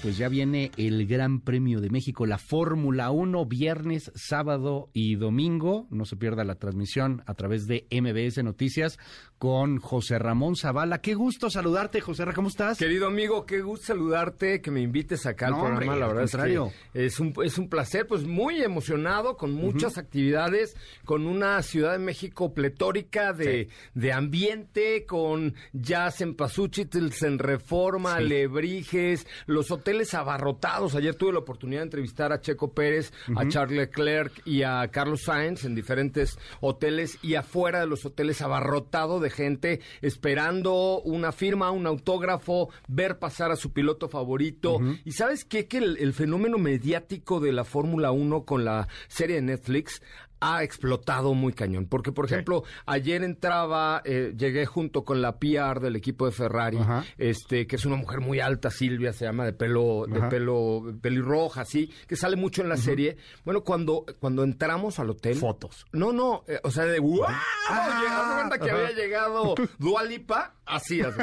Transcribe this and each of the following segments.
Pues ya viene el Gran Premio de México, la Fórmula 1, viernes, sábado y domingo. No se pierda la transmisión a través de MBS Noticias con José Ramón Zavala. Qué gusto saludarte, José Ramón, ¿cómo estás? Querido amigo, qué gusto saludarte, que me invites acá al programa. la verdad es que es un, es un placer, pues muy emocionado, con muchas actividades, con una Ciudad de México pletórica de, de ambiente, con jazz en Pasuchitls, en Reforma, Alebrijes, los hoteles hoteles abarrotados. Ayer tuve la oportunidad de entrevistar a Checo Pérez, a Charles Leclerc y a Carlos Sainz en diferentes hoteles y afuera de los hoteles abarrotado de gente esperando una firma, un autógrafo, ver pasar a su piloto favorito. Y sabes qué? Que el, el fenómeno mediático de la Fórmula 1 con la serie de Netflix ha explotado muy cañón. Porque, por ejemplo, ayer entraba, eh, llegué junto con la PR del equipo de Ferrari, este, que es una mujer muy alta, Silvia, se llama, de pelo, de pelo pelirroja, así, que sale mucho en la serie. Bueno, cuando, cuando entramos al hotel. Fotos. No, no, eh, o sea, de ¡wow! Ah, cuenta que había llegado Dualipa Así es.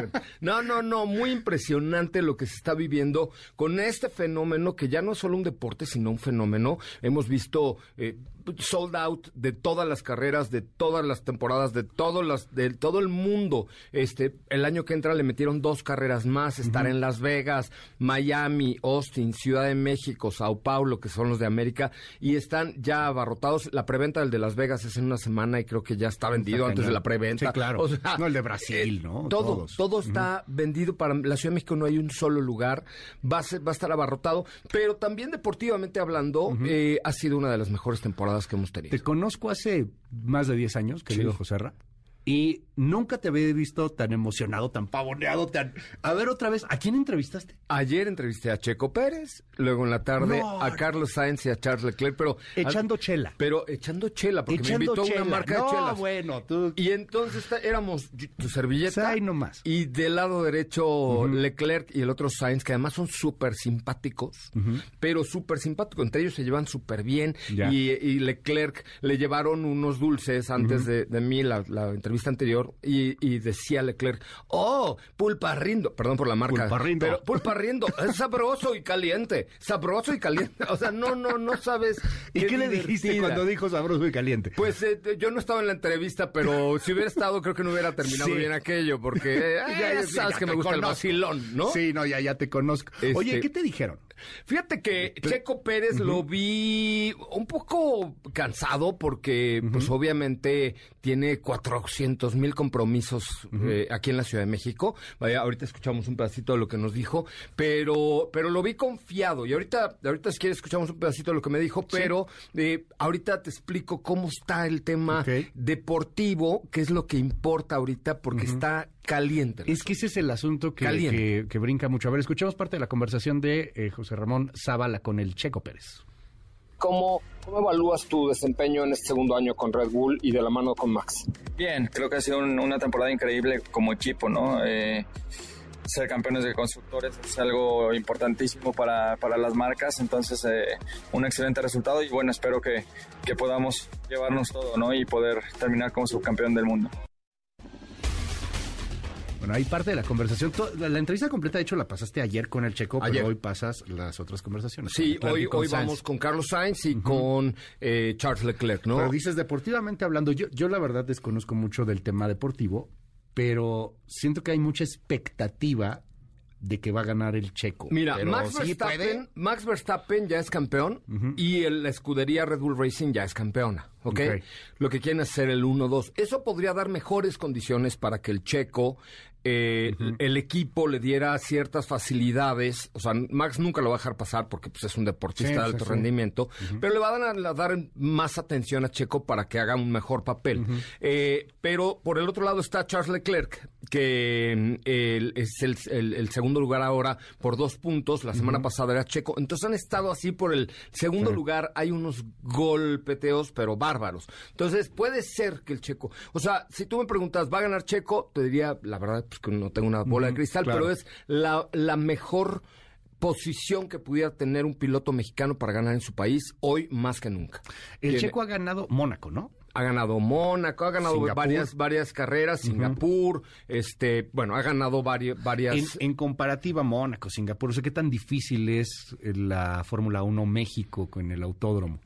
No, no, no, muy impresionante lo que se está viviendo con este fenómeno que ya no es solo un deporte, sino un fenómeno. Hemos visto eh, sold out de todas las carreras, de todas las temporadas, de todas las, de todo el mundo. Este, el año que entra le metieron dos carreras más, estar en Las Vegas, Miami, Austin, Ciudad de México, Sao Paulo, que son los de América, y están ya abarrotados. La preventa del de Las Vegas es en una semana y creo que ya está vendido antes de la preventa. Sí, claro. no el de Brasil, ¿no? Todo, todo está vendido para la Ciudad de México, no hay un solo lugar, va a, ser, va a estar abarrotado, pero también deportivamente hablando, eh, ha sido una de las mejores temporadas que hemos tenido. Te conozco hace más de 10 años, querido sí. José Ra, y nunca te había visto tan emocionado, tan pavoneado, tan... A ver otra vez, ¿a quién entrevistaste? Ayer entrevisté a Checo Pérez, luego en la tarde a Carlos Sainz y a Charles Leclerc, pero... Echando chela. Pero echando chela, porque me invitó a una marca de chelas. bueno, tú... Y entonces éramos tu servilleta... Ay, nomás. Y del lado derecho Leclerc y el otro Sainz, que además son súper simpáticos, pero súper simpáticos. Entre ellos se llevan súper bien. Y, Leclerc le llevaron unos dulces antes de, mí, la, la entrevista anterior, y, decía Leclerc, oh, pulpa rindo, perdón por la marca. Pulpa rindo. Pero pulpa rindo, es sabroso y caliente, sabroso y caliente. O sea, no, no, no sabes. ¿Y qué, le dijiste cuando dijo sabroso y caliente? Pues eh, yo no estaba en la entrevista, pero si hubiera estado, creo que no hubiera terminado bien aquello, porque ya, sabes que me gusta el vacilón, ¿no? Sí, no, ya, ya te conozco. Oye, este, ¿qué te dijeron? Fíjate que Checo Pérez lo vi un poco cansado porque, pues obviamente, tiene 400 mil compromisos eh, aquí en la Ciudad de México. Vaya, ahorita escuchamos un pedacito de lo que nos dijo, pero, pero lo vi confiado. Y ahorita, ahorita si quieres escuchamos un pedacito de lo que me dijo, pero eh, ahorita te explico cómo está el tema deportivo, que es lo que importa ahorita, porque está caliente. Es que ese es el asunto que, que, brinca mucho. A ver, escuchemos parte de la conversación de eh, José Ramón Zavala con el Checo Pérez. ¿Cómo, ¿Cómo evalúas tu desempeño en este segundo año con Red Bull y de la mano con Max? Bien, creo que ha sido una temporada increíble como equipo, ¿no? Eh, ser campeones de constructores es algo importantísimo para, para las marcas, entonces eh, un excelente resultado y bueno, espero que, que podamos llevarnos todo, ¿no? Y poder terminar como subcampeón del mundo. Bueno, hay parte de la conversación. La entrevista completa, de hecho, la pasaste ayer con el Checo, pero hoy pasas las otras conversaciones. Sí, hoy, hoy vamos con Carlos Sainz y con eh, Charles Leclerc, ¿no? Pero dices, deportivamente hablando, yo, yo la verdad desconozco mucho del tema deportivo, pero siento que hay mucha expectativa de que va a ganar el checo. Mira, Max, Verstappen, Max, Verstappen, ya es campeón y el, la escudería Red Bull Racing ya es campeona. ¿ok? Lo que quieren ser el 1-2. Eso podría dar mejores condiciones para que el checo eh, el equipo le diera ciertas facilidades. O sea, Max nunca lo va a dejar pasar porque pues, es un deportista de alto rendimiento, pero le van a, dar más atención a Checo para que haga un mejor papel. Eh, pero por el otro lado está Charles Leclerc, que mm, es el, segundo lugar ahora por dos puntos. La semana pasada era Checo. Entonces han estado así por el segundo lugar. Hay unos golpeteos, pero bárbaros. Entonces puede ser que el Checo. O sea, si tú me preguntas, ¿va a ganar Checo? Te diría, la verdad, pues, que no tengo una bola de cristal, pero es la, la mejor posición que pudiera tener un piloto mexicano para ganar en su país hoy más que nunca. El checo ha ganado Mónaco, ¿no? ha ganado Mónaco, ha ganado varias varias carreras, Singapur, este, bueno, ha ganado varias... varias... En, comparativa Mónaco, Singapur, o sea, ¿qué tan difícil es la Fórmula 1 México con el autódromo?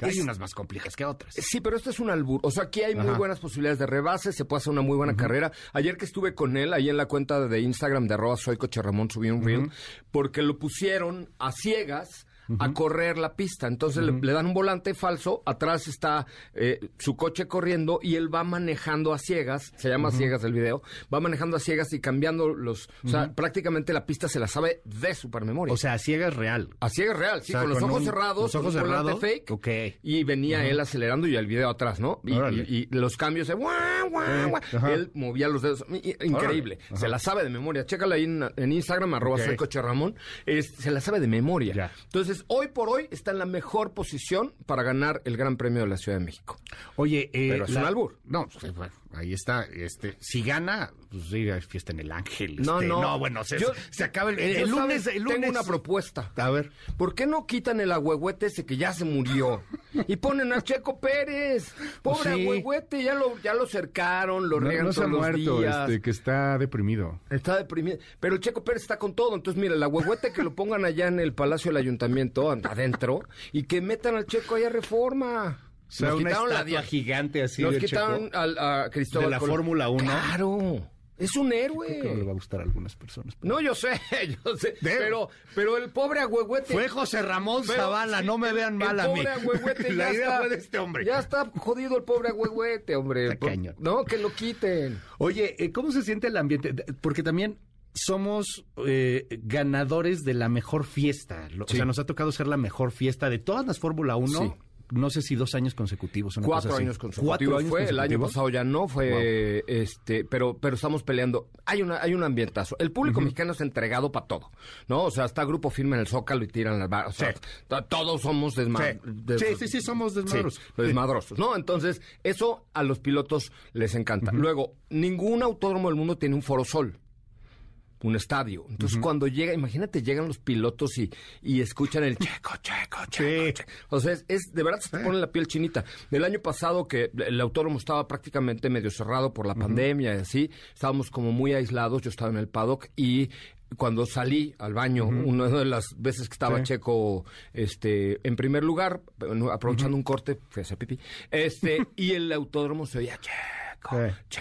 Hay unas más complejas que otras. Sí, pero esto es un albur. O sea, aquí hay muy buenas posibilidades de rebase, se puede hacer una muy buena carrera. Ayer que estuve con él, ahí en la cuenta de Instagram de arroba soy coche Ramón, subí un reel, porque lo pusieron a ciegas a correr la pista. Entonces le, dan un volante falso, atrás está eh, su coche corriendo y él va manejando a ciegas, se llama ciegas el video, va manejando a ciegas y cambiando los... O sea, prácticamente la pista se la sabe de supermemoria. O sea, a ciegas real. A ciegas real, sí, con los ojos cerrados, los ojos cerrados, fake. Okay. Y venía él acelerando y el video atrás, ¿no? Y, los cambios de... Eh, él movía los dedos. Increíble. Se la sabe de memoria. Chécala ahí en, Instagram, arroba soy coche Ramón. se la sabe de memoria. Entonces, hoy por hoy está en la mejor posición para ganar el Gran Premio de la Ciudad de México. Oye, eh, pero es un albur. No, pues, ahí está. Este, si gana, pues sí, hay fiesta en el Ángel. No, este, no. No, bueno, se, se acaba el, el, lunes, el, lunes. Tengo una propuesta. A ver. ¿Por qué no quitan el agüehuete ese que ya se murió? Y ponen a Checo Pérez. Pobre pues ya lo, ya lo cercaron, lo regan todos los muerto, días. Este, que está deprimido. Está deprimido. Pero el Checo Pérez está con todo. Entonces, mira, el agüehuete que lo pongan allá en el Palacio del Ayuntamiento, adentro, y que metan al Checo allá reforma. O nos quitaron la gigante así. Nos quitaron al, a Cristóbal. De la Fórmula 1. Claro. Es un héroe. Creo que no le va a gustar a algunas personas. No, yo sé, yo sé. Pero, pero el pobre agüehuete. Fue José Ramón Zavala, no me vean mal a mí. El pobre agüehuete ya está, de este hombre. Ya está jodido el pobre agüehuete, hombre. no, que lo quiten. Oye, eh, ¿cómo se siente el ambiente? Porque también somos eh, ganadores de la mejor fiesta. O sea, nos ha tocado ser la mejor fiesta de todas las Fórmula 1. Sí no sé si dos años consecutivos. Cuatro años consecutivos. fue, el año pasado ya no fue, este, pero, pero estamos peleando. Hay una, hay un ambientazo. El público mexicano es entregado para todo, ¿no? O sea, está grupo firme en el Zócalo y tiran las barras. O sea, todos somos desmadrosos. Sí. sí, sí, somos desmadrosos. desmadrosos, ¿no? Entonces, eso a los pilotos les encanta. Luego, ningún autódromo del mundo tiene un foro sol un estadio. Entonces, cuando llega, imagínate, llegan los pilotos y, y escuchan el checo, checo, checo. O sea, es, de verdad se te pone la piel chinita. El año pasado que el autódromo estaba prácticamente medio cerrado por la pandemia y así, estábamos como muy aislados. Yo estaba en el paddock y cuando salí al baño, una de las veces que estaba Checo este, en primer lugar, aprovechando un corte, fui a hacer pipí, este, y el autódromo se oía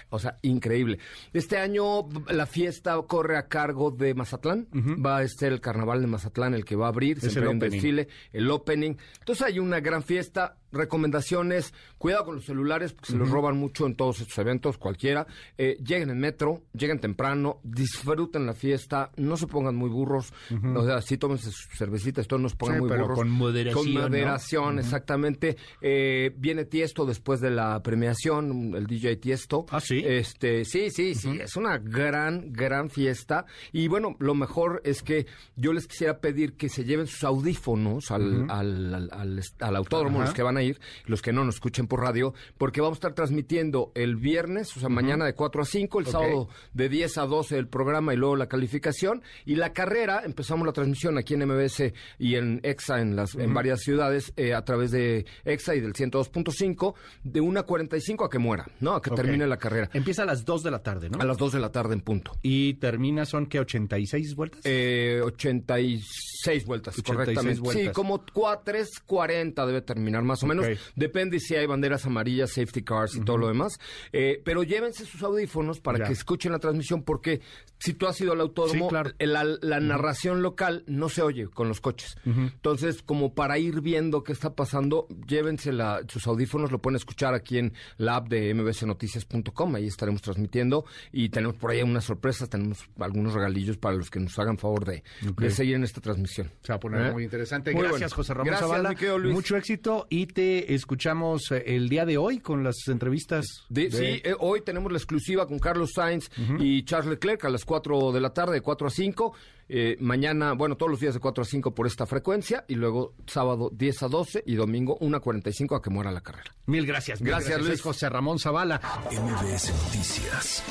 o sea, increíble. Este año la fiesta corre a cargo de Mazatlán. Va a ser el carnaval de Mazatlán el que va a abrir. Es el desfile, el opening. Entonces hay una gran fiesta recomendaciones, cuidado con los celulares porque se los roban mucho en todos estos eventos, cualquiera. Eh, lleguen en metro, lleguen temprano, disfruten la fiesta, no se pongan muy burros, o sea, sí tomen sus cervecitas, todos no se pongan muy pero burros. con moderación. Con moderación, exactamente. Eh, viene Tiesto después de la premiación, el DJ Tiesto. Ah, sí. Este, sí, sí, sí, es una gran, gran fiesta. Y bueno, lo mejor es que yo les quisiera pedir que se lleven sus audífonos al, al, al, autódromo, los que van a ir, los que no nos escuchen por radio, porque vamos a estar transmitiendo el viernes, o sea, mañana de 4 a 5, el sábado de 10 a 12 el programa y luego la calificación. Y la carrera, empezamos la transmisión aquí en MBS y en EXA en, las, en varias ciudades eh, a través de EXA y del 102.5, de 1.45 a que muera, ¿no? A que termine la carrera. Empieza a las 2 de la tarde, ¿no? A las 2 de la tarde en punto. ¿Y termina, son qué, 86 vueltas? Eh, 86 vueltas, 86 correctamente. Vueltas. Sí, como 3.40 debe terminar más o menos Depende si hay banderas amarillas, safety cars y todo lo demás. Eh, pero llévense sus audífonos para que escuchen la transmisión, porque si tú has ido al autódromo, la, narración local no se oye con los coches. Entonces, como para ir viendo qué está pasando, llévense sus audífonos, lo pueden escuchar aquí en la app de mbcnoticias.com, ahí estaremos transmitiendo y tenemos por ahí unas sorpresas, tenemos algunos regalillos para los que nos hagan favor de, seguir en esta transmisión. Se va a poner ¿Eh? muy interesante. Gracias, José Ramón Zavala. Mucho éxito y te escuchamos eh, el día de hoy con las entrevistas. Sí, eh, hoy tenemos la exclusiva con Carlos Sainz y Charles Leclerc a las 4 de la tarde, de 4 a 5. Eh, mañana, bueno, todos los días de 4 a 5 por esta frecuencia y luego sábado 10 a 12 y domingo 1 a 45 a que muera la carrera. Mil gracias. gracias, Luis. José Ramón Zavala. MBS Noticias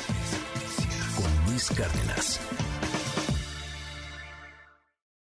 con Luis Cárdenas.